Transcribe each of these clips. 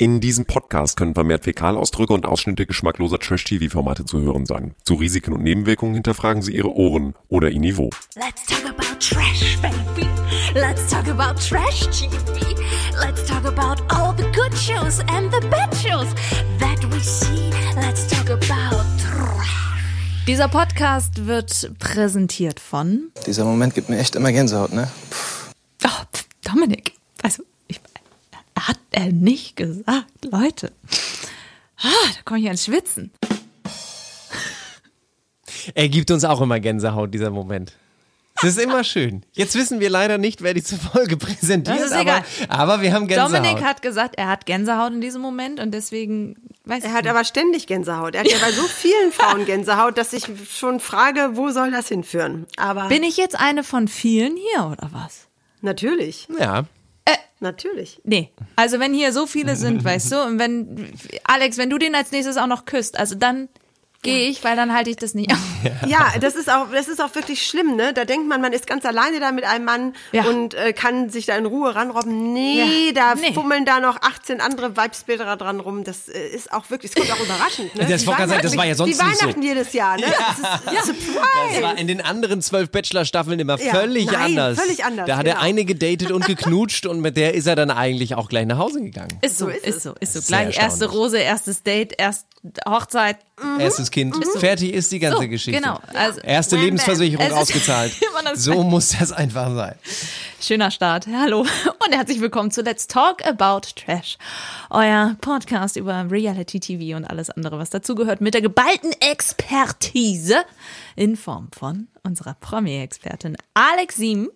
In diesem Podcast können vermehrt Fäkalausdrücke und Ausschnitte geschmackloser Trash-TV-Formate zu hören sein. Zu Risiken und Nebenwirkungen hinterfragen Sie Ihre Ohren oder Ihr Niveau. Let's talk about trash, baby. Let's talk about trash TV. Let's talk about all the good shows and the bad shows that we see. Let's talk about trash. Dieser Podcast wird präsentiert von. Dieser Moment gibt mir echt immer Gänsehaut, ne? Oh, pf, Dominik. Also, ich, hat er nicht gesagt, Leute. Ah, da komme ich ans Schwitzen. Er gibt uns auch immer Gänsehaut, dieser Moment. Das ist immer schön. Jetzt wissen wir leider nicht, wer die Folge präsentiert, Das ist aber, egal. aber wir haben Gänsehaut. Dominik hat gesagt, er hat Gänsehaut in diesem Moment und deswegen weiß Er hat nicht. aber ständig Gänsehaut. Er hat ja bei so vielen Frauen Gänsehaut, dass ich schon frage, wo soll das hinführen? Aber Bin ich jetzt eine von vielen hier oder was? natürlich, ja. Natürlich. Nee, also wenn hier so viele sind, weißt du, und wenn, Alex, wenn du den als nächstes auch noch küsst, also dann gehe ich, weil dann halte ich das nicht aus. Ja, das ist auch, das ist auch wirklich schlimm, ne? Da denkt man, man ist ganz alleine da mit einem Mann Ja. und äh, kann sich da in Ruhe ranrobben. Nee, Ja. da Nee. fummeln da noch 18 andere Weibsbilder dran rum. Das äh, ist auch wirklich, es kommt auch überraschend. Ne? Das Die sagen, das war ja sonst Die nicht so. Weihnachten jedes Jahr, ne? Das ist Das war in den anderen zwölf Bachelor-Staffeln immer Ja, völlig nein, anders. völlig anders, Da hat er genau. eine gedatet und geknutscht und mit der ist er dann eigentlich auch gleich nach Hause gegangen. Ist so, So ist, ist so, ist so. Sehr Gleich erste. Rose, erstes Date, erst Hochzeit. Erstes Kind, fertig ist die ganze So, Geschichte. Genau. Also, Erste Wham, Lebensversicherung ist ausgezahlt. So muss das einfach sein. Schöner Start. Hallo und herzlich willkommen zu Let's Talk About Trash. Euer Podcast über Reality TV und alles andere, was dazugehört, mit der geballten Expertise in Form von unserer Promi-Expertin Alex Siem.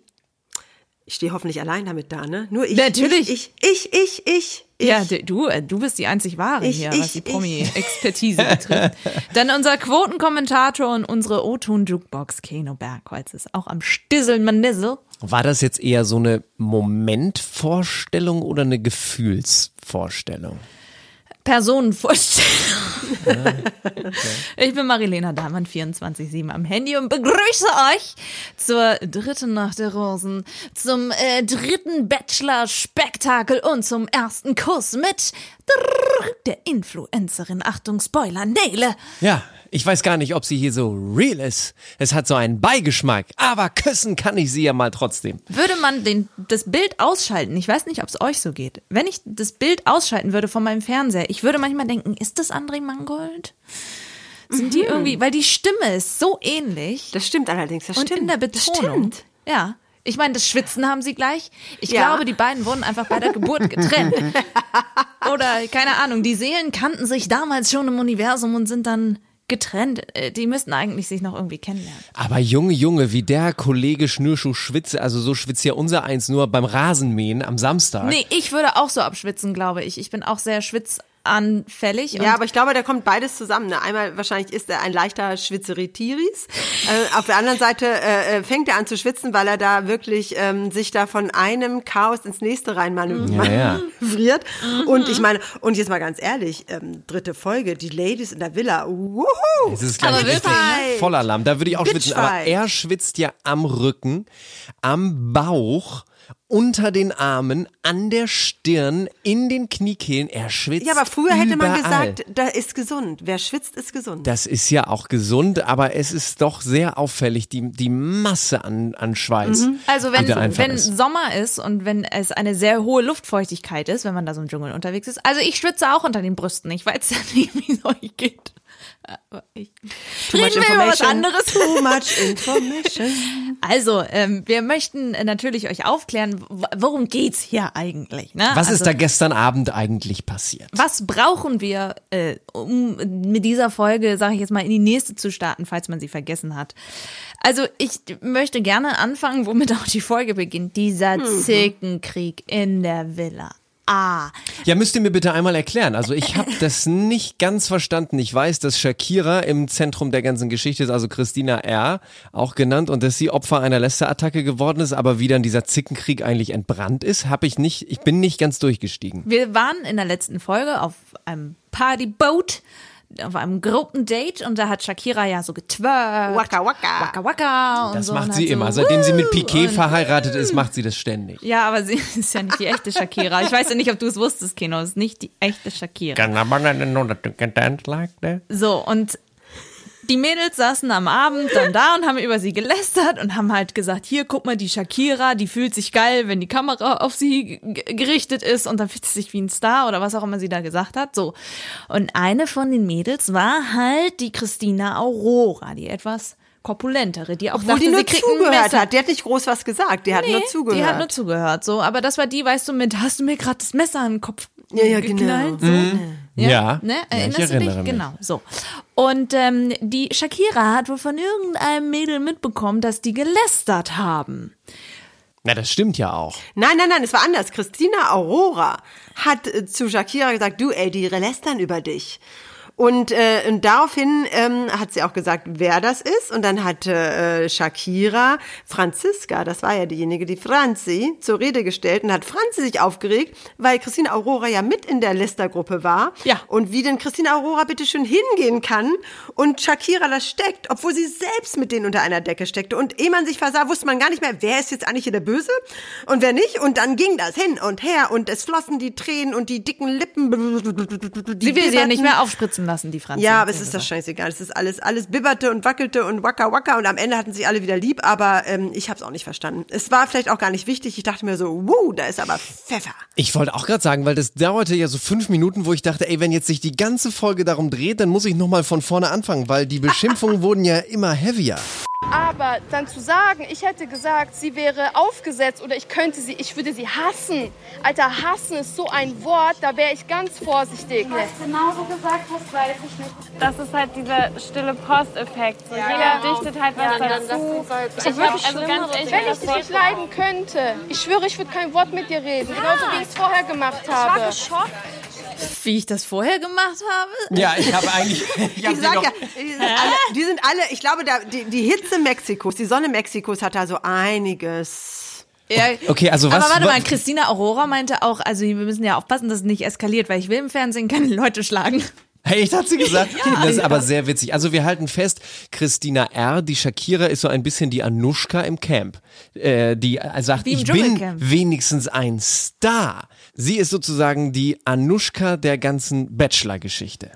Ich stehe hoffentlich allein damit da, ne? Nur ich. Natürlich. Ich, ich, ich, ich. ich. Ja, du, äh, du bist die einzig wahre Ich, hier, ich, was die. Promi-Expertise betrifft. Dann unser Quotenkommentator und unsere O-Ton-Jukebox Keno Bergholz ist auch am Stisseln Manissel. War das jetzt eher so eine Momentvorstellung oder eine Gefühlsvorstellung? Personenvorstellung. Ich bin Marilena Dahmann, 24-7 am Handy und begrüße euch zur dritten Nacht der Rosen, zum äh, dritten Bachelor-Spektakel und zum ersten Kuss mit der Influencerin, Achtung, Spoiler, Nele. Ja, ich weiß gar nicht, ob sie hier so real ist. Es hat so einen Beigeschmack, aber küssen kann ich sie ja mal trotzdem. Würde man den, das Bild ausschalten, ich weiß nicht, ob es euch so geht, wenn ich das Bild ausschalten würde von meinem Fernseher, ich würde manchmal denken, ist das André Mangold? Sind die irgendwie, weil die Stimme ist so ähnlich. Das stimmt allerdings, das Und stimmt. in der Das Betonung. stimmt. Ja. Ich meine, das Schwitzen haben sie gleich. Ich Ja. glaube, die beiden wurden einfach bei der Geburt getrennt. Oder, keine Ahnung, die Seelen kannten sich damals schon im Universum und sind dann getrennt. Äh, Die müssten eigentlich sich noch irgendwie kennenlernen. Aber Junge, Junge, wie der Kollege Schnürschuh schwitze, also so schwitzt ja unser Eins nur beim Rasenmähen am Samstag. Nee, ich würde auch so abschwitzen, glaube ich. Ich bin auch sehr schwitzanfällig. Und- Ja, aber ich glaube, da kommt beides zusammen. Ne? Einmal wahrscheinlich ist er ein leichter Schwitzeritiris. Äh, auf der anderen Seite äh, äh, fängt er an zu schwitzen, weil er da wirklich ähm, sich da von einem Chaos ins nächste rein manö- Ja, ja. manövriert. Und ich meine, und jetzt mal ganz ehrlich, ähm, dritte Folge, die Ladies in der Villa. Wuhu! Es ist gleich Aber richtig Lamm. Da würde ich auch schwitzen. Aber er schwitzt ja am Rücken, am Bauch, unter den Armen, an der Stirn, in den Kniekehlen. Er schwitzt Ja, aber früher hätte man überall. gesagt, da ist gesund. Wer schwitzt, ist gesund. Das ist ja auch gesund, aber es ist doch sehr auffällig, die, die Masse an, an Schweiß. Also die wenn, wenn ist. Sommer ist und wenn es eine sehr hohe Luftfeuchtigkeit ist, wenn man da so im Dschungel unterwegs ist. Also ich schwitze auch unter den Brüsten. Ich weiß ja nicht, wie es euch geht. Aber ich Too much Reden wir über was information. anderes. Too much information. Also, ähm, wir möchten äh, natürlich euch aufklären, worum geht's hier eigentlich? Ne? Was also, ist da gestern Abend eigentlich passiert? Was brauchen wir, äh, um mit dieser Folge, sage ich jetzt mal, in die nächste zu starten, falls man sie vergessen hat? Also ich möchte gerne anfangen, womit auch die Folge beginnt. Dieser Zickenkrieg in der Villa. Ah, Ja, müsst ihr mir bitte einmal erklären. Also ich habe das nicht ganz verstanden. Ich weiß, dass Shakira im Zentrum der ganzen Geschichte ist, also Christina R. auch genannt, und dass sie Opfer einer Lästerattacke geworden ist, aber wie dann dieser Zickenkrieg eigentlich entbrannt ist, habe ich nicht, ich bin nicht ganz durchgestiegen. wir waren in der letzten Folge auf einem Partyboat auf einem Gruppendate und da hat Shakira ja so getwerkt. Waka waka. Waka waka. Und Das so macht und sie hat so, immer. Seitdem sie mit Piquet verheiratet ist, macht sie das ständig. Ja, aber sie ist ja nicht die echte Shakira. Ich weiß ja nicht, ob du es wusstest, Kino. Es ist nicht die echte Shakira. So, und die Mädels saßen am Abend dann da und haben über sie gelästert und haben halt gesagt, hier, guck mal, die Shakira, die fühlt sich geil, wenn die Kamera auf sie gerichtet ist und dann fühlt sie sich wie ein Star oder was auch immer sie da gesagt hat. So. Und eine von den Mädels war halt die Christina Aurora, die etwas korpulentere, die auch Obwohl dachte, die nur zugehört hat. Die hat nicht groß was gesagt. Die hat nur zugehört. Die hat nur zugehört, so. Aber das war die, weißt du, mit, hast du mir gerade das Messer in den Kopf Ja, ja, genau. geknallt? So. Ja. Ne? Ja, ich Erinnerst du erinnere dich? mich. Genau, so. Und ähm, die Shakira hat wohl von irgendeinem Mädel mitbekommen, dass die gelästert haben. Na, das stimmt ja auch. Nein, nein, nein, es war anders. Christina Aurora hat äh, zu Shakira gesagt, du, ey, die lästern über dich. Und, äh, und daraufhin ähm, hat sie auch gesagt, wer das ist. Und dann hat äh, Shakira Franziska, das war ja diejenige, die Franzi zur Rede gestellt und hat Franzi sich aufgeregt, weil Christina Aurora ja mit in der Lästergruppe war. Ja. Und wie denn Christina Aurora bitte schön hingehen kann und Shakira das steckt, obwohl sie selbst mit denen unter einer Decke steckte. Und ehe man sich versah, wusste man gar nicht mehr, wer ist jetzt eigentlich hier der Böse und wer nicht. Und dann ging das hin und her und es flossen die Tränen und die dicken Lippen. Die Sie will sie ja nicht mehr aufspritzen lassen, die Franzi. Ja, aber es ist das scheißegal. Es ist alles, alles bibberte und wackelte und wacker wacker und am Ende hatten sich alle wieder lieb, aber ähm, ich habe es auch nicht verstanden. Es war vielleicht auch gar nicht wichtig. Ich dachte mir so, wow, da ist aber Pfeffer. Ich wollte auch gerade sagen, weil das dauerte ja so fünf Minuten, wo ich dachte, ey, wenn jetzt sich die ganze Folge darum dreht, dann muss ich nochmal von vorne anfangen, weil die Beschimpfungen wurden ja immer heavier. Aber dann zu sagen, ich hätte gesagt, sie wäre aufgesetzt oder ich könnte sie, ich würde sie hassen. Alter, hassen ist so ein Wort, da wäre ich ganz vorsichtig. Was genau du gesagt hast, weiß ich nicht. Das ist halt dieser stille Posteffekt. So, jeder dichtet halt was dazu. Ich hab wirklich, also ganz ehrlich, Wenn ich dich nicht leiden könnte, ich schwöre, ich würde kein Wort mit dir reden. Genauso wie ich es vorher gemacht ich war habe. geschockt. Wie ich das vorher gemacht habe? Ja, ich habe eigentlich. Ich, hab Ich sag ja, die sind, alle, die sind alle, ich glaube, da, die, die Hitze Mexikos, die Sonne Mexikos hat da so einiges. Ja. Okay, also was- Aber warte wa- mal, Christina Aurora meinte auch, also wir müssen ja aufpassen, dass es nicht eskaliert, weil ich will im Fernsehen keine Leute schlagen. Hey, ich hat sie gesagt. das ist aber sehr witzig. Also wir halten fest, Christina R., die Shakira ist so ein bisschen die Anushka im Camp. Äh, die äh, sagt, ich bin wenigstens ein Star. Sie ist sozusagen die Anushka der ganzen Bachelor-Geschichte.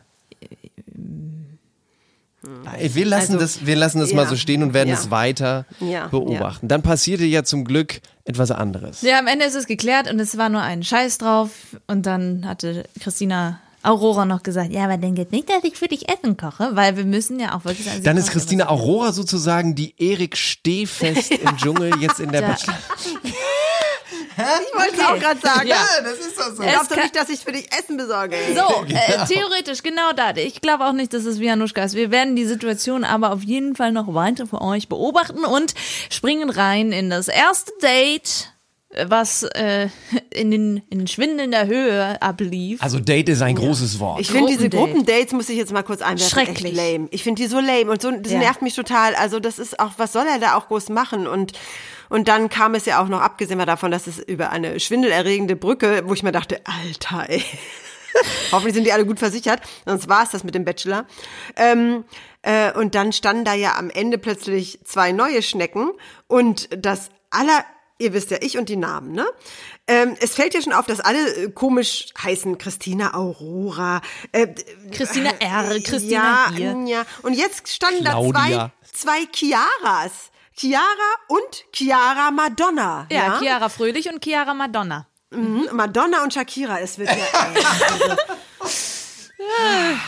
Ey, Wir lassen Also, das, wir lassen das ja. mal so stehen und werden Ja. es weiter Ja, beobachten. Dann passierte ja zum Glück etwas anderes. Ja, am Ende ist es geklärt und es war nur ein Scheiß drauf. Und dann hatte Christina Aurora noch gesagt, ja, aber denkt nicht, dass ich für dich Essen koche, weil wir müssen ja auch wirklich sagen, Dann ist Christina. Aurora sozusagen die Erik Stehfest im Dschungel jetzt in der Ja. Bachelor. Ich wollte es auch gerade sagen. Ja. das ist doch so. Es Glaubst du nicht, dass ich für dich Essen besorge? So, äh, theoretisch, genau da. Ich glaube auch nicht, dass es wie Anushka ist. Wir werden die Situation aber auf jeden Fall noch weiter für euch beobachten und springen rein in das erste Date, was äh, in, den, in schwindelnder Höhe ablief. Also Date ist ein großes Wort. Ich finde diese Gruppendate. Gruppendates, muss ich jetzt mal kurz einwerfen, Schrecklich. echt lame. Ich finde die so lame und so, das Ja. nervt mich total. Also das ist auch, was soll er da auch groß machen? Und und dann kam es ja auch noch, abgesehen mal davon, dass es über eine schwindelerregende Brücke, wo ich mir dachte, Alter, ey. Hoffentlich sind die alle gut versichert, sonst war es das mit dem Bachelor. Ähm, äh, und dann standen da ja am Ende plötzlich zwei neue Schnecken und das aller, ihr wisst ja, ich und die Namen, ne? Ähm, es fällt ja schon auf, dass alle äh, komisch heißen. Christina Aurora, äh, Christina R., Christina ja, hier. ja. Und jetzt standen Claudia. da zwei, zwei Chiaras. Chiara und Chiara Madonna. Ja, Chiara Fröhlich und Chiara Madonna. Mhm, Madonna und Shakira, es wird ja.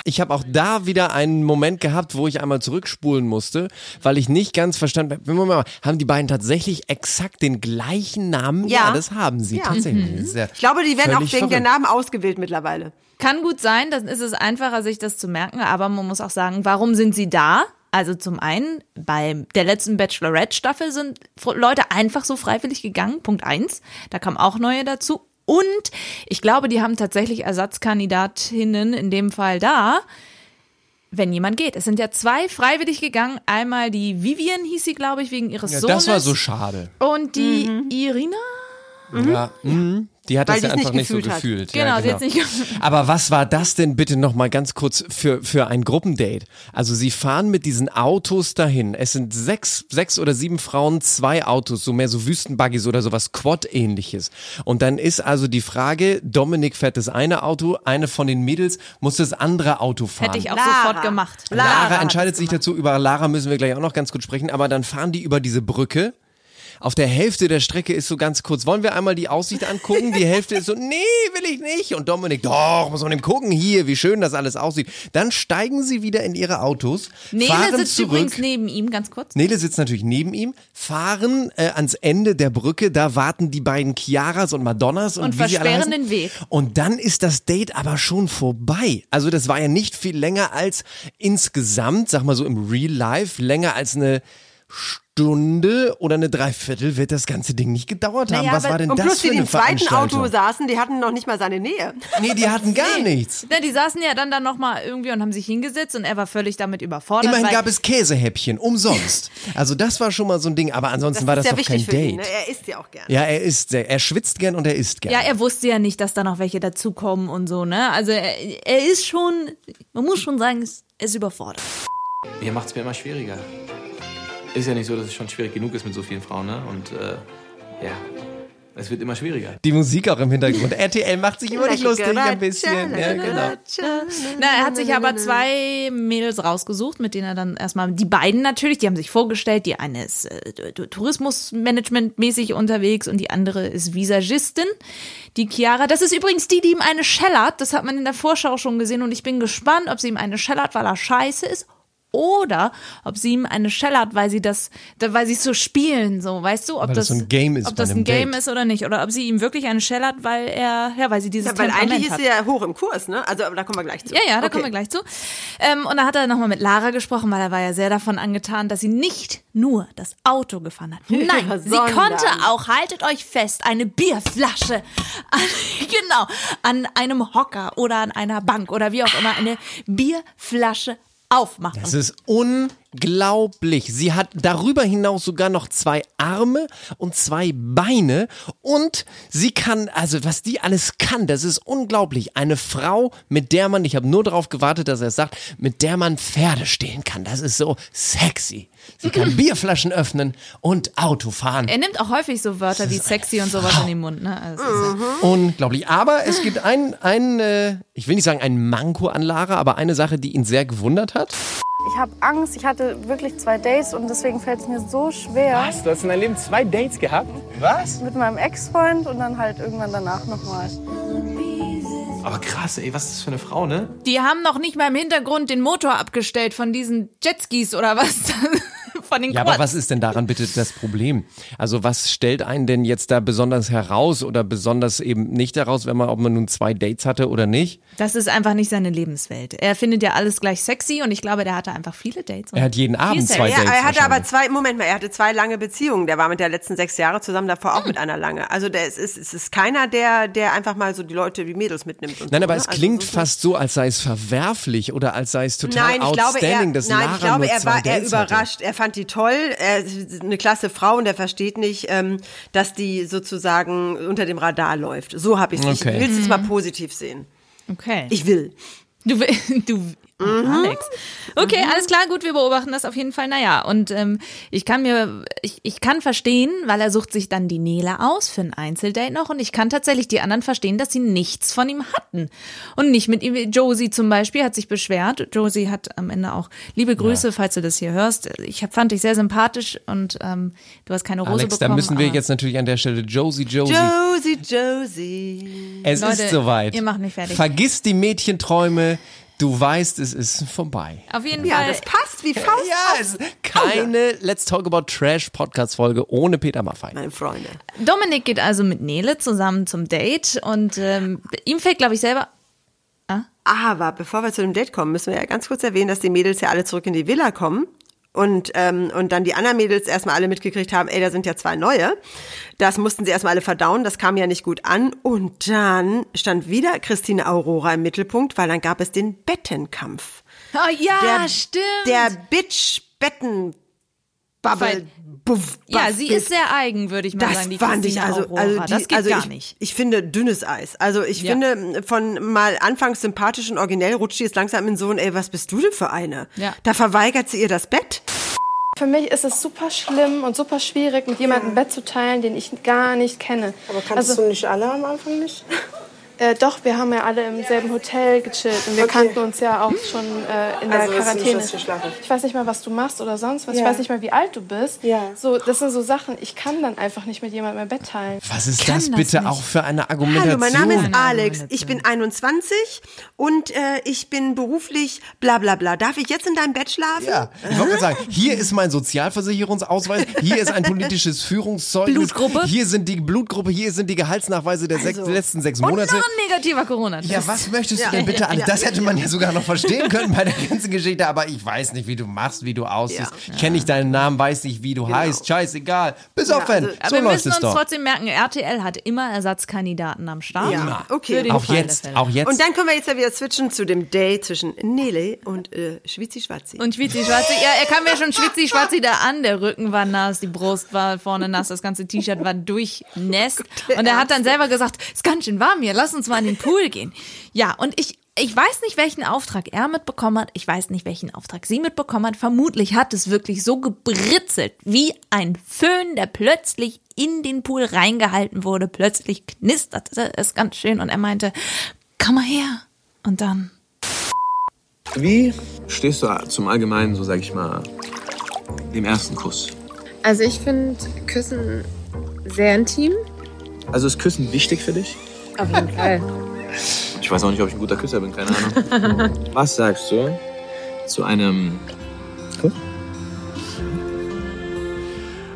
Ich habe auch da wieder einen Moment gehabt, wo ich einmal zurückspulen musste, weil ich nicht ganz verstanden habe. Moment mal, Haben die beiden tatsächlich exakt den gleichen Namen? Ja. das haben sie Ja. tatsächlich. Ist ja Ich glaube, die werden auch wegen der verrückt. Namen ausgewählt mittlerweile. Kann gut sein, dann ist es einfacher, sich das zu merken, aber man muss auch sagen, warum sind sie da? Also zum einen, bei der letzten Bachelorette-Staffel sind Leute einfach so freiwillig gegangen, Punkt eins. Da kamen auch neue dazu. Und ich glaube, die haben tatsächlich Ersatzkandidatinnen in dem Fall da, wenn jemand geht. Es sind ja zwei freiwillig gegangen. Einmal die Vivian hieß sie, glaube ich, wegen ihres Ja, Sohnes. das war so schade. Und die Mhm. Irina? Ja, mhm. Die hat Weil das ja einfach nicht nicht so gefühlt hat. gefühlt. Genau, ja, sie hat's nicht Aber was war das denn bitte noch mal ganz kurz für, für ein Gruppendate? Also sie fahren mit diesen Autos dahin. Es sind sechs, sechs oder sieben Frauen, zwei Autos, so mehr so Wüstenbuggies oder sowas Quad-ähnliches. Und dann ist also die Frage, Dominik fährt das eine Auto, eine von den Mädels muss das andere Auto fahren. Hätte ich auch Lara. sofort gemacht. Lara Lara, entscheidet sich gemacht. dazu, über Lara müssen wir gleich auch noch ganz kurz sprechen, aber dann fahren die über diese Brücke. Auf der Hälfte der Strecke ist so ganz kurz, wollen wir einmal die Aussicht angucken? Die Hälfte ist so, nee, will ich nicht. Und Dominik, doch, muss man eben gucken, hier, wie schön das alles aussieht. Dann steigen sie wieder in ihre Autos, Nele fahren sitzt zurück. übrigens neben ihm, ganz kurz. Nele sitzt natürlich neben ihm, fahren äh, ans Ende der Brücke, da warten die beiden Chiaras und Madonnas und, Und wie sie alle versperren heißen. den Weg. Und dann ist das Date aber schon vorbei. Also das war ja nicht viel länger als insgesamt, sag mal so im Real Life, länger als eine Stunde oder eine Dreiviertel wird das ganze Ding nicht gedauert haben. Naja, Was aber- war denn Und das plus für die, die eine im zweiten? Auto saßen, die hatten noch nicht mal seine Nähe. nee, die hatten gar nichts. Na, die saßen ja dann da nochmal irgendwie und haben sich hingesetzt und er war völlig damit überfordert. Immerhin weil gab es Käsehäppchen, umsonst. Also das war schon mal so ein Ding, aber ansonsten war das ist ja doch kein Date. ihn. Ne? Er isst ja auch gerne. Ja, er isst sehr. Er schwitzt gern und er isst gern. Ja, er wusste ja nicht, dass da noch welche dazukommen und so, ne? Also er, er ist schon, man muss schon sagen, es- er ist überfordert. Ihr macht es mir immer schwieriger. Ist ja nicht so, dass es schon schwierig genug ist mit so vielen Frauen, ne? Und äh, ja, es wird immer schwieriger. Die Musik auch im Hintergrund. RTL macht sich immer nicht lustig ein bisschen. Ja, genau. Na, er hat sich aber zwei Mädels rausgesucht, mit denen er dann erstmal, die beiden natürlich, die haben sich vorgestellt, die eine ist äh, Tourismusmanagement-mäßig unterwegs und die andere ist Visagistin, die Chiara. Das ist übrigens die, die ihm eine schellert, das hat man in der Vorschau schon gesehen und ich bin gespannt, ob sie ihm eine schellert, weil er scheiße ist oder ob sie ihm eine schellert, weil sie das, da- weil sie es so spielen, so, weißt du, ob Weil das so ein Game ist ob das ein Game Date. ist oder nicht, oder ob sie ihm wirklich eine schellert, weil er, ja, weil sie dieses Ja, weil Temperament eigentlich hat. ist sie ja hoch im Kurs, ne? Also aber da kommen wir gleich zu. Ja, ja, da Okay. kommen wir gleich zu. Ähm, und da hat er nochmal mit Lara gesprochen, weil er war ja sehr davon angetan, dass sie nicht nur das Auto gefahren hat. Nein, sie sondern- konnte auch, haltet euch fest, eine Bierflasche, an, genau, an einem Hocker oder an einer Bank oder wie auch immer, eine Bierflasche aufmachen. Es ist unglaublich. Sie hat darüber hinaus sogar noch zwei Arme und zwei Beine und sie kann, also was die alles kann, das ist unglaublich. Eine Frau, mit der man, ich habe nur darauf gewartet, dass er es sagt, mit der man Pferde stehlen kann. Das ist so sexy. Sie kann Bierflaschen öffnen und Auto fahren. Er nimmt auch häufig so Wörter wie sexy und sowas in den Mund. Ne? Also, ja- Unglaublich. Aber es gibt ein, ein äh, ich will nicht sagen ein Manko an Lara, aber eine Sache, die ihn sehr gewundert hat. Ich habe Angst, ich hatte wirklich zwei Dates und deswegen fällt es mir so schwer Was? Du hast in deinem Leben zwei Dates gehabt? Was? mit meinem Ex-Freund und dann halt irgendwann danach nochmal. Aber krass, ey, was ist das für eine Frau, ne? Die haben noch nicht mal im Hintergrund den Motor abgestellt von diesen Jetskis oder was? Von den Ja, aber was ist denn daran bitte das Problem? Also was stellt einen denn jetzt da besonders heraus oder besonders eben nicht heraus, wenn man, ob man nun zwei Dates hatte oder nicht? Das ist einfach nicht seine Lebenswelt. Er findet ja alles gleich sexy und ich glaube, der hatte einfach viele Dates. Er hat jeden Abend Sex. zwei Ja, Dates. er hatte aber zwei, Moment mal, er hatte zwei lange Beziehungen. Der war mit der letzten sechs Jahre zusammen, davor auch mit einer lange. Also der, es, ist, es ist keiner, der, der einfach mal so die Leute, die Mädels mitnimmt. Und Nein, so, aber ne? es Also klingt so- fast so, als sei es verwerflich oder als sei es total Nein, ich glaube, er, outstanding, dass nein, Lara ich glaube, er war er Dates hatte. überrascht. Er fand die toll. Er ist eine klasse Frau und er versteht nicht, ähm, dass die sozusagen unter dem Radar läuft. So habe ich es. Okay. Ich will es jetzt mal positiv sehen. Okay. Ich will. Du, will- du, Alex. Okay, alles klar, gut, wir beobachten das auf jeden Fall. Naja, und ähm, ich kann mir, ich, ich kann verstehen, weil er sucht sich dann die Nele aus für ein Einzeldate noch und ich kann tatsächlich die anderen verstehen, dass sie nichts von ihm hatten. Und nicht mit ihm. Josie zum Beispiel hat sich beschwert. Josie hat am Ende auch liebe Grüße, falls du das hier hörst. Ich hab, fand dich sehr sympathisch und ähm, du hast keine Rose Alex, da bekommen. müssen wir jetzt natürlich an der Stelle Josie, Josie. Josie, Josie. es Leute, ist soweit. ihr macht mich fertig. Vergiss die Mädchenträume. Du weißt, es ist vorbei. Auf jeden Ja, Fall. das passt wie Faust Ja, es ist keine Let's Talk About Trash Podcast Folge ohne Peter Maffay. meine Freunde. Dominik geht also mit Nele zusammen zum Date und ähm, ihm fällt, glaube ich, selber. Aber bevor wir zu dem Date kommen, müssen wir ja ganz kurz erwähnen, dass die Mädels ja alle zurück in die Villa kommen. Und, ähm, und dann die anderen Mädels erstmal alle mitgekriegt haben, ey, da sind ja zwei neue. Das mussten sie erstmal alle verdauen, das kam ja nicht gut an. Und dann stand wieder Christine Aurora im Mittelpunkt, weil dann gab es den Bettenkampf. Oh ja, Der, stimmt. Der Bitch-Betten. Bubble. Weil- Buff, Ja, buff, sie buff. ist sehr eigen, würde ich mal Das sagen, die fand ich Christina also, Aurora. also die, das geht also gar ich, nicht. Ich finde dünnes Eis. Also ich Ja. finde von mal anfangs sympathisch und originell rutscht sie jetzt langsam in so ein, ey, was bist du denn für eine? Ja. Da verweigert sie ihr das Bett. Für mich ist es super schlimm und super schwierig, mit jemandem ein Bett zu teilen, den ich gar nicht kenne. Aber kannst Also- du nicht alle am Anfang nicht? Äh, doch, wir haben ja alle im selben Hotel gechillt und wir Okay. kannten uns ja auch schon äh, in der Also, das ist nicht, Quarantäne. schlafen. Ich weiß nicht mal, was du machst oder sonst was. Ja. Ich weiß nicht mal, wie alt du bist. Ja. So, das sind so Sachen, ich kann dann einfach nicht mit jemandem ein Bett teilen. Was ist kann das das bitte nicht. auch für eine Argumentation? Hallo, mein Name ist Alex. Ich bin 21 und äh, ich bin beruflich bla bla bla. Darf ich jetzt in deinem Bett schlafen? Ja, ich wollte gerade sagen, hier ist mein Sozialversicherungsausweis, hier ist ein politisches Führungszeugnis. Blutgruppe? Hier sind die Blutgruppe, hier sind die Gehaltsnachweise der sechs, Also. letzten sechs Und Monate. Ein negativer Corona-Test. Ja, was möchtest du denn bitte alles? Ja. Das hätte man ja sogar noch verstehen können bei der ganzen Geschichte, aber ich weiß nicht, wie du machst, wie du aussiehst. Ja. Ich kenne nicht deinen Namen, weiß nicht, wie du heißt. Scheißegal. Bis auf also- wenn. Aber So wir läuft müssen es uns doch. trotzdem merken, RTL hat immer Ersatzkandidaten am Start. Ja, okay. Für den Auch Fall jetzt, auch jetzt. Und dann können wir jetzt ja wieder switchen zu dem Date zwischen Nele und äh, Schwitzi Schwatzi. Und Schwitzi Schwarzi, ja, er kam ja schon Schwitzi Schwarzi da an. Der Rücken war nass, die Brust war vorne nass, das ganze T-Shirt war durchnässt. Und er hat dann selber gesagt, ist ganz schön warm hier, lass uns mal in den Pool gehen. Ja, und ich, ich weiß nicht, welchen Auftrag er mitbekommen hat. Ich weiß nicht, welchen Auftrag sie mitbekommen hat. Vermutlich hat es wirklich so gebritzelt, wie ein Föhn, der plötzlich in den Pool reingehalten wurde. Plötzlich knisterte es ganz schön und er meinte, komm mal her. Und dann Wie stehst du zum Allgemeinen, so sag ich mal, dem ersten Kuss? Also ich finde Küssen sehr intim. Also ist Küssen wichtig für dich? Auf jeden Fall. Ich weiß auch nicht, ob ich ein guter Küsser bin, keine Ahnung. Was sagst du zu einem Kuss?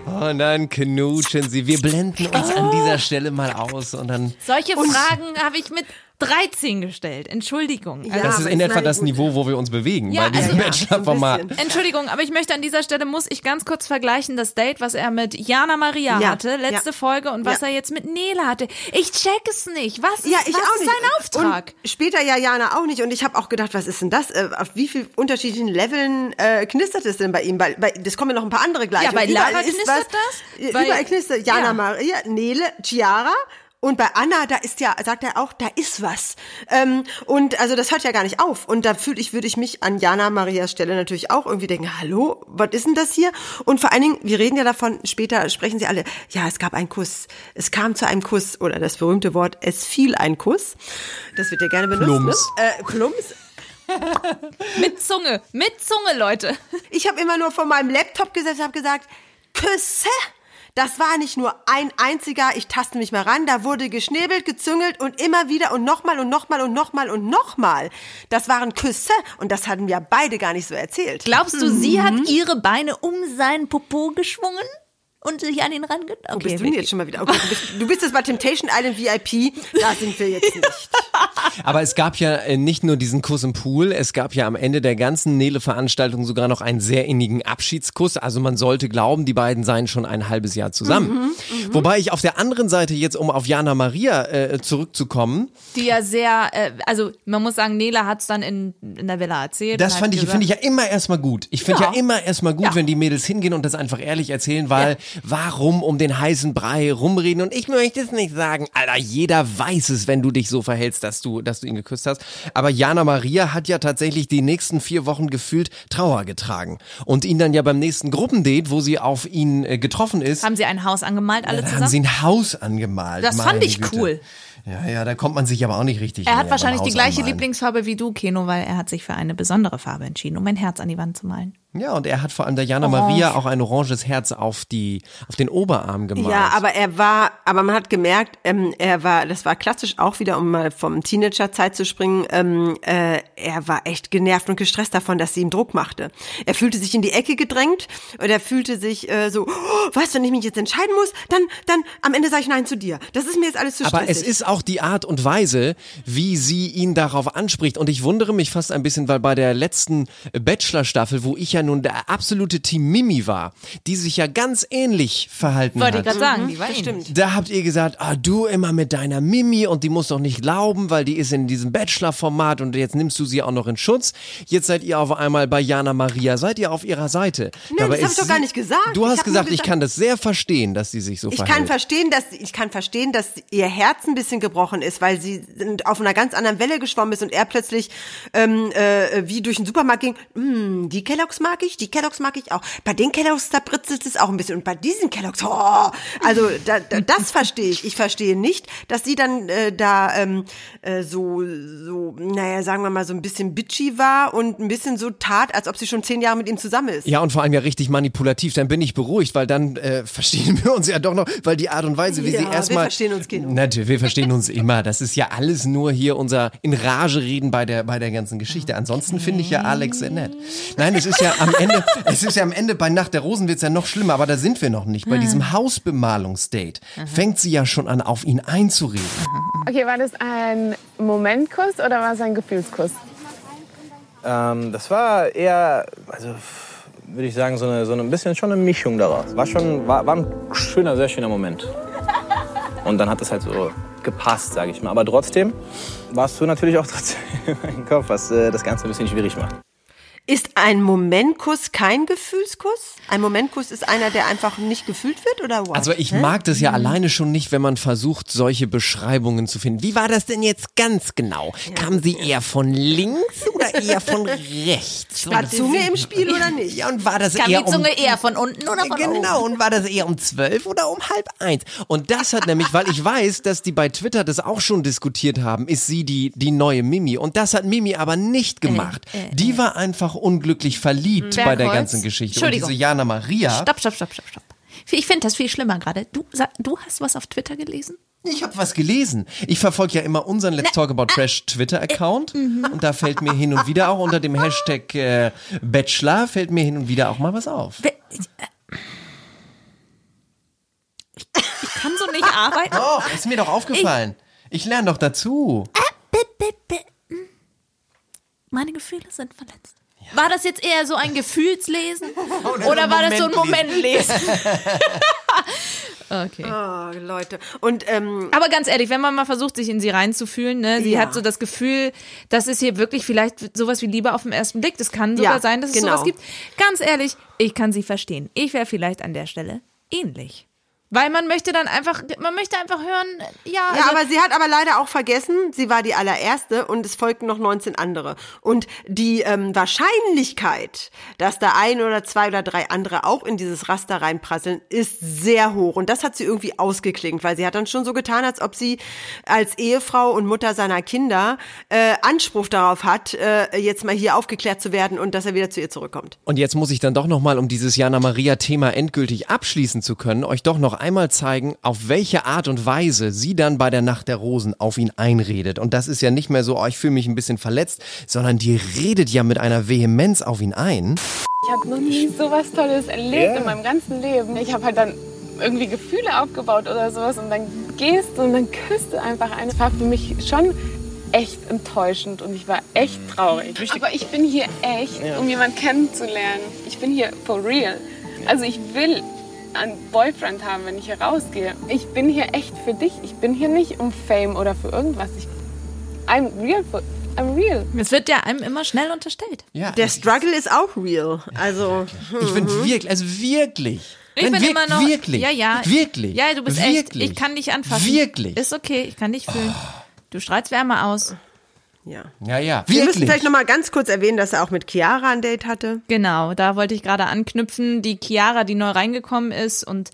Und dann knutschen sie. Wir blenden uns an dieser Stelle mal aus und dann. Solche Fragen habe ich mit 13 gestellt. Entschuldigung. Also, Das ist in etwa das gut. Niveau, wo wir uns bewegen Ja, bei diesem also ja, Bachelor-Format. ein bisschen. Entschuldigung, aber ich möchte an dieser Stelle, muss ich ganz kurz vergleichen, das Date, was er mit Jana Maria Ja, hatte, letzte ja. Folge, und was Ja. er jetzt mit Nele hatte. Ich check es nicht. Was ist, Ja, ich was auch ist nicht. sein Auftrag? Und später ja Jana auch nicht. Und ich habe auch gedacht, was ist denn das? Äh, auf wie vielen unterschiedlichen Leveln äh, knistert es denn bei ihm? Bei, bei, das kommen ja noch ein paar andere gleich. Ja, bei Lara ist knistert was, das? Bei- Überall knistert Jana Ja. Maria, Nele, Chiara. Und bei Anna, da ist ja, sagt er auch, da ist was. Ähm, und also das hört ja gar nicht auf. Und da fühle ich, würde ich mich an Jana Marias Stelle natürlich auch irgendwie denken, hallo, was ist denn das hier? Und vor allen Dingen, wir reden ja davon, später sprechen sie alle, ja, es gab einen Kuss. Es kam zu einem Kuss oder das berühmte Wort, es fiel ein Kuss. Das wird ja gerne benutzt. Plumps. Ne? Äh, Plumps. Mit Zunge, mit Zunge, Leute. Ich habe immer nur vor meinem Laptop gesessen und habe gesagt, Küsse. Das war nicht nur ein einziger, ich taste mich mal ran, da wurde geschnäbelt, gezüngelt und immer wieder und nochmal und nochmal und nochmal und nochmal. Das waren Küsse und das hatten wir beide gar nicht so erzählt. Glaubst du, sie Mhm. hat ihre Beine um seinen Popo geschwungen und sich an ihn range... Okay, Wo bist du denn jetzt schon mal wieder? Okay, du, bist, du bist jetzt bei Temptation Island VIP, da sind wir jetzt nicht. Aber es gab ja äh, nicht nur diesen Kuss im Pool, es gab ja am Ende der ganzen Nele-Veranstaltung sogar noch einen sehr innigen Abschiedskuss. Also man sollte glauben, die beiden seien schon ein halbes Jahr zusammen. Mhm, Wobei ich auf der anderen Seite jetzt, um auf Jana Maria äh, zurückzukommen, Die ja sehr, äh, also man muss sagen, Nela hat es dann in, in der Villa erzählt. Das fand ich, finde ich ja immer erstmal gut. Ich finde ja. Ja. immer erstmal gut, Ja. wenn die Mädels hingehen und das einfach ehrlich erzählen, weil warum um den heißen Brei rumreden und ich möchte es nicht sagen. Alter, jeder weiß es, wenn du dich so verhältst, dass du, dass du ihn geküsst hast. Aber Jana Maria hat ja tatsächlich die nächsten vier Wochen gefühlt Trauer getragen. Und ihn dann ja beim nächsten Gruppendate, wo sie auf ihn äh, getroffen ist, Haben sie ein Haus angemalt, alle da haben zusammen? sie ein Haus angemalt. Das fand ich Güte. cool. Ja, ja, da kommt man sich aber auch nicht richtig Er hat wahrscheinlich die gleiche anmalen. Lieblingsfarbe wie du, Keno, weil er hat sich für eine besondere Farbe entschieden, um ein Herz an die Wand zu malen. Ja, und er hat vor allem der Jana Orange. Maria auch ein oranges Herz auf die, auf den Oberarm gemalt. Ja, aber er war, aber man hat gemerkt, ähm, er war, das war klassisch auch wieder, um mal vom Teenager-Zeit zu springen, ähm, äh, er war echt genervt und gestresst davon, dass sie ihm Druck machte. Er fühlte sich in die Ecke gedrängt und er fühlte sich äh, so, oh, was, wenn ich mich jetzt entscheiden muss, dann, dann am Ende sage ich Nein zu dir. Das ist mir jetzt alles zu stressig. Aber es ist auch die Art und Weise, wie sie ihn darauf anspricht. Und ich wundere mich fast ein bisschen, weil bei der letzten Bachelor-Staffel, wo ich ja ja nun der absolute Team Mimi war, die sich ja ganz ähnlich verhalten Wollte ich hat. gerade sagen, die war ähnlich. Da habt ihr gesagt, ah, du immer mit deiner Mimi und die muss doch nicht glauben, weil die ist in diesem Bachelor-Format und jetzt nimmst du sie auch noch in Schutz. Jetzt seid ihr auf einmal bei Jana Maria, seid ihr auf ihrer Seite. Nein, Dabei das hab ist ich doch gar nicht gesagt. Du Ich hast nur gesagt, ich gesagt- kann das sehr verstehen, dass sie sich so Ich verhält. kann verstehen, dass ich kann verstehen, dass ihr Herz ein bisschen gebrochen ist, weil sie auf einer ganz anderen Welle geschwommen ist und er plötzlich ähm, äh, wie durch den Supermarkt ging. "Hm, die Kelloggs mag ich, die Kelloggs mag ich auch. Bei den Kelloggs da britzelt es auch ein bisschen und bei diesen Kelloggs, oh, also da, da, das verstehe ich. Ich verstehe nicht, dass sie dann äh, da ähm, äh, so so, naja, sagen wir mal so ein bisschen bitchy war und ein bisschen so tat, als ob sie schon zehn Jahre mit ihm zusammen ist. Ja, und vor allem ja richtig manipulativ. Dann bin ich beruhigt, weil dann äh, verstehen wir uns ja doch noch, weil die Art und Weise, wie Ja, sie wir erstmal. verstehen uns genug. Natürlich, wir verstehen uns immer. Das ist ja alles nur hier unser in Rage reden bei der bei der ganzen Geschichte. Ansonsten finde ich ja Alex sehr nett. Nein, es ist ja am Ende, es ist ja am Ende bei Nacht der Rosen wird's ja noch schlimmer, aber da sind wir noch nicht. Bei Hm. diesem Hausbemalungsdate fängt sie ja schon an, auf ihn einzureden. Okay, war das ein Momentkuss oder war es ein Gefühlskuss? Ähm, das war eher, also würde ich sagen, so eine, so ein bisschen schon eine Mischung daraus. War schon, war, war ein schöner, sehr schöner Moment. Und dann hat das halt so gepasst, sage ich mal. Aber trotzdem warst du natürlich auch trotzdem in meinem Kopf, was äh, das Ganze ein bisschen schwierig macht. Ist ein Momentkuss kein Gefühlskuss? Ein Momentkuss ist einer, der einfach nicht gefühlt wird oder what? Also ich Hä? mag das ja Mhm. alleine schon nicht, wenn man versucht, solche Beschreibungen zu finden. Wie war das denn jetzt ganz genau? Kam sie eher von links oder eher von rechts? War Zunge im Spiel oder nicht? Ja, und war das Kam eher die Zunge um, eher von unten oder von oben? Genau, und war das eher um zwölf oder um halb eins? Und das hat nämlich, weil ich weiß, dass die bei Twitter das auch schon diskutiert haben, ist sie die, die neue Mimi. Und das hat Mimi aber nicht gemacht. äh, die war einfach unglücklich verliebt bei der Bergholz? ganzen Geschichte. Und diese Jana Maria. Stopp, stopp, stopp, stopp, stopp. Ich finde das viel schlimmer gerade. Du, du hast was auf Twitter gelesen? Ich habe was gelesen. Ich verfolge ja immer unseren Let's Talk About Trash Twitter-Account und da fällt mir hin und wieder auch unter dem Hashtag äh, Bachelor fällt mir hin und wieder auch mal was auf. Ich kann so nicht arbeiten. Oh, ist mir doch aufgefallen. Ich lerne doch dazu. Meine Gefühle sind verletzt. War das jetzt eher so ein Gefühlslesen? Oder Oder, war das so ein Momentlesen? Momentlesen? okay. Oh, Leute. Und ähm, Aber ganz ehrlich, wenn man mal versucht, sich in sie reinzufühlen, ne, sie Ja. hat so das Gefühl, das ist hier wirklich vielleicht sowas wie Liebe auf den ersten Blick. Das kann sogar Ja, sein, dass es genau. sowas gibt. Ganz ehrlich, ich kann sie verstehen. Ich wäre vielleicht an der Stelle ähnlich. Weil man möchte dann einfach, man möchte einfach hören, ja, Ja, also, aber sie hat aber leider auch vergessen, sie war die allererste und es folgten noch 19 andere. Und die ähm, Wahrscheinlichkeit, dass da ein oder zwei oder drei andere auch in dieses Raster reinprasseln, ist sehr hoch. Und das hat sie irgendwie ausgeklingt, weil sie hat dann schon so getan, als ob sie als Ehefrau und Mutter seiner Kinder äh, Anspruch darauf hat, äh, jetzt mal hier aufgeklärt zu werden und dass er wieder zu ihr zurückkommt. Und jetzt muss ich dann doch nochmal, um dieses Jana Maria Thema endgültig abschließen zu können, euch doch noch einmal zeigen, auf welche Art und Weise sie dann bei der Nacht der Rosen auf ihn einredet. Und das ist ja nicht mehr so, oh, ich fühle mich ein bisschen verletzt, sondern die redet ja mit einer Vehemenz auf ihn ein. Ich habe noch nie so was Tolles erlebt in meinem ganzen Leben. Ich habe halt dann irgendwie Gefühle aufgebaut oder sowas und dann gehst du und dann küsst du einfach eine. Das war für mich schon echt enttäuschend und ich war echt traurig. Aber ich bin hier echt, Ja. um jemanden kennenzulernen. Ich bin hier for real. Also ich will einen Boyfriend haben, wenn ich hier rausgehe. Ich bin hier echt für dich. Ich bin hier nicht um Fame oder für irgendwas. Ich, I'm real for, I'm real. Es wird ja einem immer schnell unterstellt. Ja, Der Struggle ist auch real. Also Ich finde wirklich, also wirklich. Ich Nein, bin wir- immer noch. Wirklich. Ja, ja. Wirklich. Ja, du bist wirklich. echt. Ich kann dich anfassen. Wirklich. Ist okay, ich kann dich fühlen. Du strahlst Wärme aus. Ja. Ja, ja. Wir müssen Wirklich. vielleicht noch mal ganz kurz erwähnen, dass er auch mit Chiara ein Date hatte. Genau, da wollte ich gerade anknüpfen. Die Chiara, die neu reingekommen ist und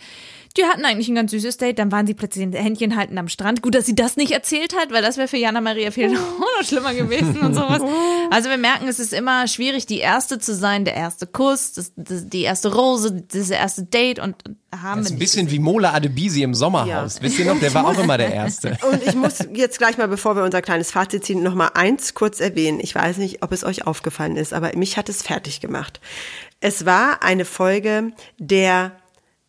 die hatten eigentlich ein ganz süßes Date. Dann waren sie plötzlich in Händchen halten am Strand. Gut, dass sie das nicht erzählt hat, weil das wäre für Jana Maria viel noch schlimmer gewesen und sowas. Also wir merken, es ist immer schwierig, die erste zu sein, der erste Kuss, das, das, die erste Rose, das erste Date und haben Das ist ein bisschen wie Mola Adebisi im Sommerhaus. Ja. Wisst ihr noch, der war auch immer der Erste. Und ich muss jetzt gleich mal, bevor wir unser kleines Fazit ziehen, noch mal eins kurz erwähnen. Ich weiß nicht, ob es euch aufgefallen ist, aber mich hat es fertig gemacht. Es war eine Folge der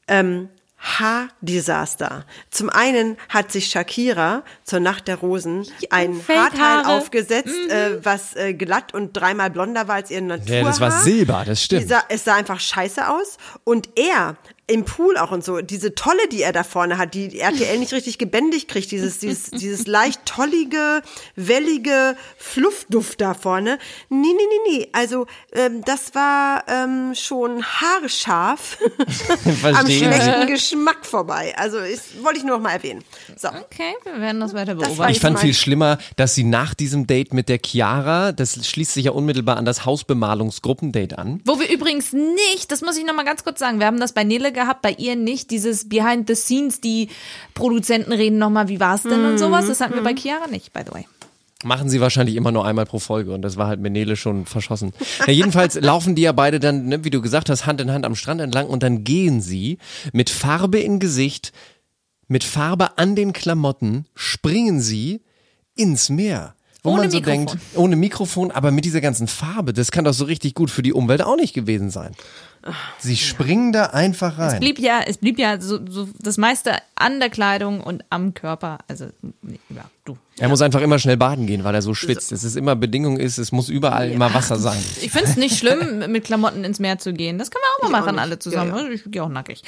ähm, Haardesaster. Zum einen hat sich Shakira zur Nacht der Rosen ein. Haarteil aufgesetzt, äh, was äh, glatt und dreimal blonder war als ihr Naturhaar. Ja, das war Silber, das stimmt. Sah, es sah einfach scheiße aus. Und er im Pool auch und so, diese Tolle, die er da vorne hat, die RTL nicht richtig gebändigt kriegt, dieses, dieses, dieses leicht tollige, wellige Fluffduft da vorne. Nee, nee, nee, nee. Also, ähm, das war ähm, schon haarscharf am schlechten Geschmack vorbei. Also, ist, wollte ich nur noch mal erwähnen. So. Okay, wir werden das weiter Das beobachten. war Ich fand viel schlimmer, dass sie nach diesem Date mit der Chiara, das schließt sich ja unmittelbar an das Hausbemalungsgruppendate an. Wo wir übrigens nicht, das muss ich noch mal ganz kurz sagen, wir haben das bei Nele gehabt, bei ihr nicht, dieses Behind the Scenes, die Produzenten reden noch mal, wie war's denn und sowas, das hatten wir bei Chiara nicht, by the way. Machen sie wahrscheinlich immer nur einmal pro Folge und das war halt Menele schon verschossen. Ja, jedenfalls laufen die ja beide dann, ne, wie du gesagt hast, Hand in Hand am Strand entlang und dann gehen sie mit Farbe im Gesicht, mit Farbe an den Klamotten, springen sie ins Meer. Wo Ohne man so Mikrofon. denkt, ohne Mikrofon, aber mit dieser ganzen Farbe, das kann doch so richtig gut für die Umwelt auch nicht gewesen sein. Sie springen da einfach rein. Es blieb ja, es blieb ja so, so das meiste an der Kleidung und am Körper, also ja, du. Er muss einfach immer schnell baden gehen, weil er so schwitzt. Es ist immer Bedingung ist, es muss überall immer Wasser sein. Ich finde es nicht schlimm, mit Klamotten ins Meer zu gehen. Das können wir auch mal Ich auch machen, nicht. alle zusammen. Ja, ja. Ich gehe auch nackig.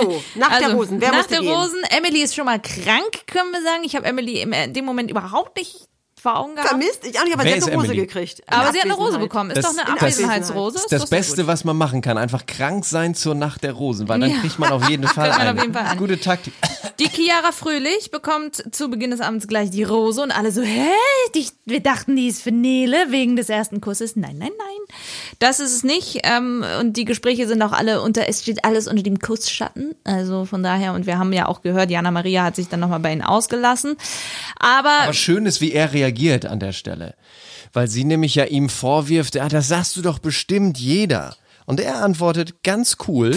So, nach der Rosen. Wer nach der gehen? Rosen. Emily ist schon mal krank, können wir sagen. Ich habe Emily im- in dem Moment überhaupt nicht vor Augen gehabt. Vermisst? Ich auch nicht, aber Wer sie hat ist eine Rose Emily? gekriegt. Aber sie hat eine Rose bekommen. Ist Das- doch eine Abwesenheitsrose. Das Ist das doch sehr Beste, gut. was man machen kann. Einfach krank sein zur Nacht der Rosen, weil dann Ja. kriegt man auf jeden Fall Kriegt man eine auf jeden Fall eine. gute Taktik. Die Chiara Fröhlich bekommt zu Beginn des Abends gleich die Rose und alle so, hä? Die, wir dachten, die ist für Nele wegen des ersten Kusses. Nein, nein, nein. Das ist es nicht. Ähm, und die Gespräche sind auch alle unter, es steht alles unter dem Kussschatten. Also von daher, und wir haben ja auch gehört, Jana Maria hat sich dann nochmal bei ihnen ausgelassen. Aber, Aber schön ist, wie er reagiert an der Stelle. Weil sie nämlich ja ihm vorwirft, ah, das sagst du doch bestimmt jeder. Und er antwortet ganz cool.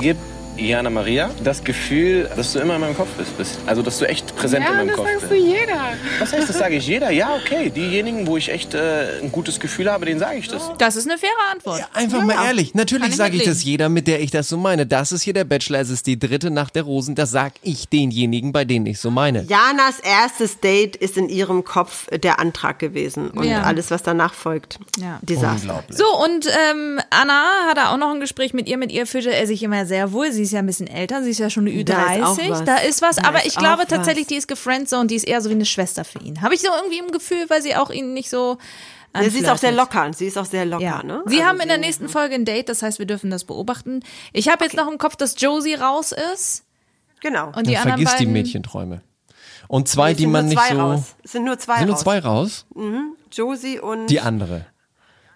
Gib Jana Maria das Gefühl, dass du immer in meinem Kopf bist. bist. Also, dass du echt präsent in Ja, meinem das Kopf sagst bist. du jeder. Was heißt, das sage ich jeder? Ja, okay. Diejenigen, wo ich echt äh, ein gutes Gefühl habe, denen sage ich das. das ist eine faire Antwort. Einfach mal ehrlich. Natürlich ich sage ich das jeder, mit der ich das so meine. Das ist hier der Bachelor, es ist die dritte Nacht der Rosen. Das sag ich denjenigen, bei denen ich so meine. Janas erstes Date ist in ihrem Kopf der Antrag gewesen. Und Ja. alles, was danach folgt. Ja. Desaster. So, und ähm, Anna hatte auch noch ein Gespräch mit ihr. Mit ihr fühlte er sich immer sehr wohl. Sie ist ja ein bisschen älter, sie ist ja schon eine Da ist Ü30. was. Da ist was, Da aber ist ich glaube tatsächlich, was. die ist gefriendzoned, die ist eher so wie eine Schwester für ihn. Habe ich so irgendwie im Gefühl, weil sie auch ihn nicht so Ja, sie ist auch sehr locker. Sie ist auch sehr locker, Ja. ne? Sie Also haben in der nächsten Folge ein Date, das heißt, wir dürfen das beobachten. Ich habe jetzt noch im Kopf, dass Josie raus ist. Genau. Und die Ja, anderen vergiss die beiden, Mädchenträume. Und zwei, die sind man nur nicht zwei so. raus. Es sind nur zwei Sind nur raus. zwei raus? Josie und Die andere.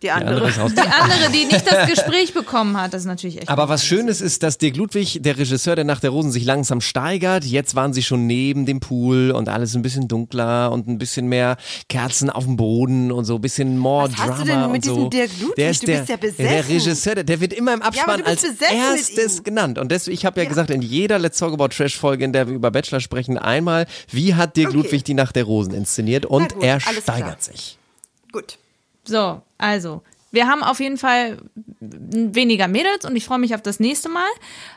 Die Die andere. andere ist raus. Die andere, die nicht das Gespräch bekommen hat, das ist natürlich echt. Aber was Schönes ist, dass Dirk Ludwig, der Regisseur der Nacht der Rosen, sich langsam steigert. Jetzt waren sie schon neben dem Pool und alles ein bisschen dunkler und ein bisschen mehr Kerzen auf dem Boden und so ein bisschen more Was hast Drama du denn mit so. diesem Dirk Ludwig? Der ist Du der, bist ja Der besessen. Regisseur, der, der wird immer im Abspann du bist als erstes genannt. Und deswegen, ich habe ja, gesagt, in jeder Let's Talk About Trash Folge, in der wir über Bachelor sprechen, einmal, wie hat Dirk Okay. Ludwig die Nacht der Rosen inszeniert und gut, er steigert klar. sich. Gut. So, also. Wir haben auf jeden Fall weniger Mädels und ich freue mich auf das nächste Mal.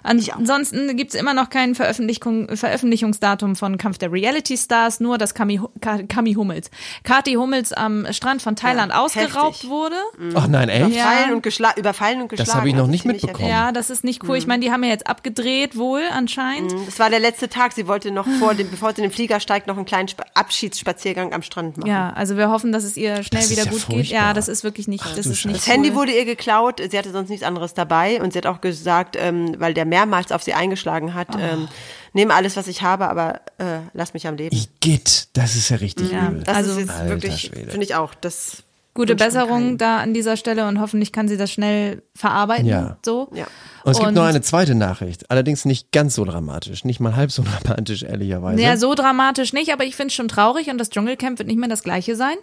Ansonsten gibt es immer noch kein Veröffentlichung, Veröffentlichungsdatum von Kampf der Reality Stars, nur dass Kami, Ka- Kami Hummels, Kati Hummels am Strand von Thailand Ja, ausgeraubt heftig. wurde. Ach nein, echt? Ja. Überfallen und, geschla überfallen und geschlagen. Das habe ich noch nicht mitbekommen. Ja, das ist nicht cool. Ich meine, die haben ja jetzt abgedreht, wohl anscheinend. heftig. Das war der letzte Tag. Sie wollte noch vor dem, bevor sie in den Flieger steigt, noch einen kleinen Sp Abschiedsspaziergang am Strand machen. Ja, also wir hoffen, dass es ihr schnell Das ist wieder ja gut geht. furchtbar. Ja, das ist wirklich nicht, das du ist nicht Das Handy cool. wurde ihr geklaut. Sie hatte sonst nichts anderes dabei und sie hat auch gesagt, ähm, weil der mehrmals auf sie eingeschlagen hat, ähm, nehme alles, was ich habe, aber äh, lass mich am Leben. Igitt, das ist ja richtig Ja, übel. das also- ist jetzt wirklich, finde ich auch. Das Gute Besserung da an dieser Stelle und hoffentlich kann sie das schnell verarbeiten. Ja. So. Ja. Und es gibt Und- noch eine zweite Nachricht, allerdings nicht ganz so dramatisch, nicht mal halb so dramatisch, ehrlicherweise. Ja, so dramatisch nicht, aber ich finde es schon traurig und das Dschungelcamp wird nicht mehr das gleiche sein.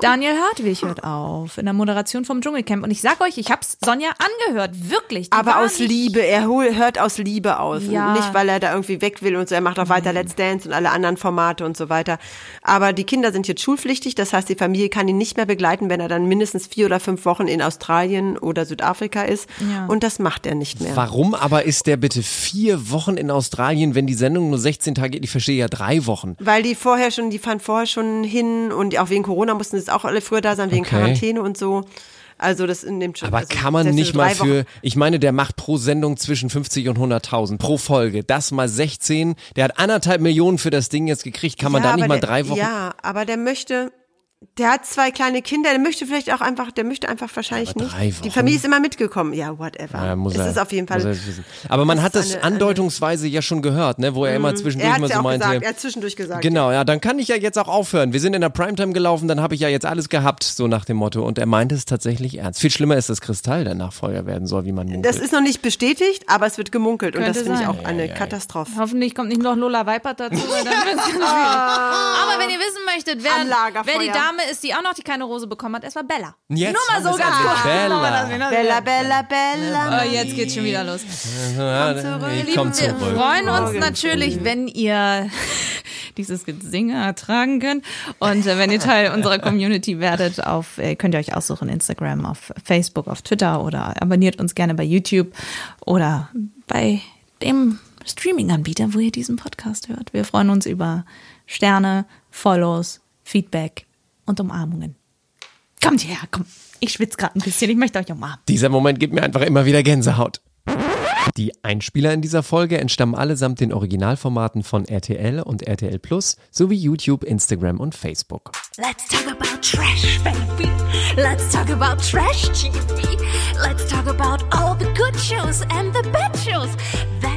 Daniel Hartwig hört auf in der Moderation vom Dschungelcamp. Und ich sag euch, ich hab's Sonja angehört, wirklich. Die Aber aus nicht- Liebe, er hört aus Liebe aus. Ja. Nicht, weil er da irgendwie weg will und so. Er macht auch weiter Let's Dance und alle anderen Formate und so weiter. Aber die Kinder sind jetzt schulpflichtig. Das heißt, die Familie kann ihn nicht mehr begleiten, wenn er dann mindestens vier oder fünf Wochen in Australien oder Südafrika ist. Ja. Und das macht er nicht mehr. Warum aber ist der bitte vier Wochen in Australien, wenn die Sendung nur 16 Tage geht? Ich verstehe ja drei Wochen. Weil die vorher schon, die fahren vorher schon hin und auch wegen Corona mussten jetzt auch alle früher da sein, wegen Okay. Quarantäne und so. Also das nimmt schon. Aber also kann man nicht mal Wochen. für, ich meine, der macht pro Sendung zwischen 50 und 100.000 pro Folge. Das mal 16. Der hat anderthalb Millionen für das Ding jetzt gekriegt. Kann man Ja, da nicht mal der, drei Wochen? Ja, aber der möchte, der hat zwei kleine Kinder, der möchte vielleicht auch einfach, der möchte einfach wahrscheinlich aber nicht. Die? Familie ist immer mitgekommen. Ja, whatever. Ja, muss es er, ist auf jeden Fall. er. Aber man hat das eine- eine- andeutungsweise ja schon gehört, ne, wo er immer zwischendurch er hat mal ja so auch meinte. gesagt, er hat zwischendurch gesagt. Genau, ja, dann kann ich ja jetzt auch aufhören. Wir sind in der Primetime gelaufen, dann habe ich ja jetzt alles gehabt, so nach dem Motto. Und er meinte es tatsächlich ernst. Viel schlimmer ist, dass Kristall der Nachfolger werden soll, wie man munkelt. Das ist noch nicht bestätigt, aber es wird gemunkelt und Könnte das finde ich auch eine Katastrophe. Hoffentlich kommt nicht noch Lola Weipert dazu. Aber wenn ihr wissen möchtet, wer, wer die Dame ist, die auch noch die keine Rose bekommen hat, es war Bella. Jetzt Nur mal so ganz kurz. Bella. Bella, Bella, Bella. Oh, jetzt geht's schon wieder los. Ja, zurück. ich Lieben, wir freuen uns natürlich, wenn ihr dieses Gesinge ertragen könnt und äh, wenn ihr Teil unserer Community werdet, auf äh, könnt ihr euch aussuchen Instagram, auf Facebook, auf Twitter oder abonniert uns gerne bei YouTube oder bei dem Streaming-Anbieter, wo ihr diesen Podcast hört. Wir freuen uns über Sterne, Follows, Feedback und Umarmungen. Kommt hierher, komm. Ich schwitze gerade ein bisschen, ich möchte euch umarmen. Dieser Moment gibt mir einfach immer wieder Gänsehaut. Die Einspieler in dieser Folge entstammen allesamt den Originalformaten von RTL und RTL Plus sowie YouTube, Instagram und Facebook. Let's talk about trash, baby. Let's talk about trash TV. Let's talk about all the good shows and the bad shows that